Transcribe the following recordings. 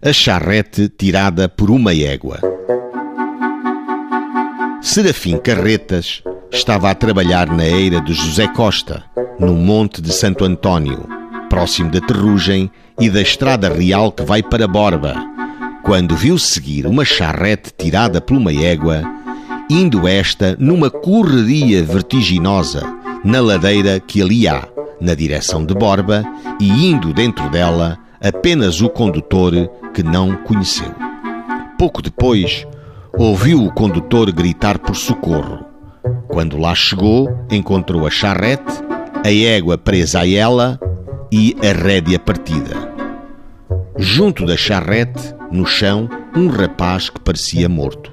A charrete tirada por uma égua. Serafim Carretas estava a trabalhar na eira de José Costa, no Monte de Santo António, próximo da Terrugem e da estrada real que vai para Borba, quando viu seguir uma charrete tirada por uma égua, indo esta numa correria vertiginosa na ladeira que ali há, na direção de Borba, e indo dentro dela apenas o condutor que não conheceu. Pouco depois, ouviu o condutor gritar por socorro. Quando lá chegou, encontrou a charrete, a égua presa a ela e a rédea partida. Junto da charrete, no chão, um rapaz que parecia morto.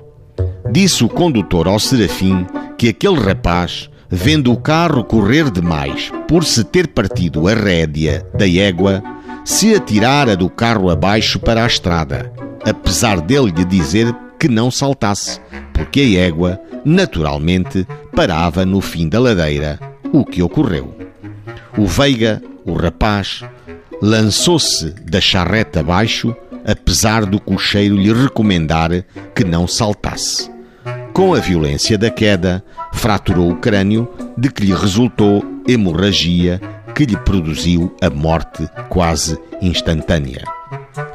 Disse o condutor ao Serafim que aquele rapaz, vendo o carro correr demais por se ter partido a rédea da égua, se atirara do carro abaixo para a estrada, apesar dele lhe dizer que não saltasse, porque a égua, naturalmente, parava no fim da ladeira, o que ocorreu. O Veiga, o rapaz, lançou-se da charreta abaixo, apesar do cocheiro lhe recomendar que não saltasse. Com a violência da queda, fraturou o crânio, de que lhe resultou hemorragia que lhe produziu a morte quase instantânea.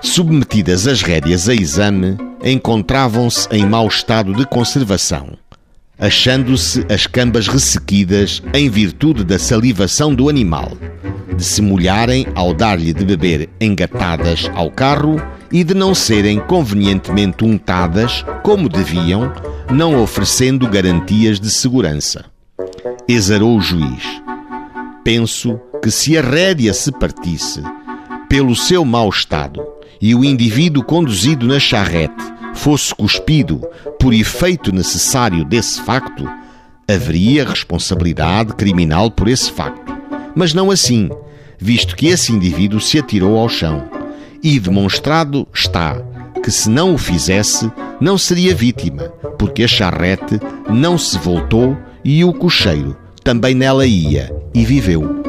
Submetidas as rédeas a exame, encontravam-se em mau estado de conservação, achando-se as cambas ressequidas em virtude da salivação do animal, de se molharem ao dar-lhe de beber engatadas ao carro e de não serem convenientemente untadas como deviam, não oferecendo garantias de segurança. Exarou o juiz. Penso que se a rédea se partisse, pelo seu mau estado, e o indivíduo conduzido na charrete fosse cuspido por efeito necessário desse facto, haveria responsabilidade criminal por esse facto. Mas não assim, visto que esse indivíduo se atirou ao chão. E demonstrado está que, se não o fizesse, não seria vítima, porque a charrete não se voltou e o cocheiro também nela ia e viveu.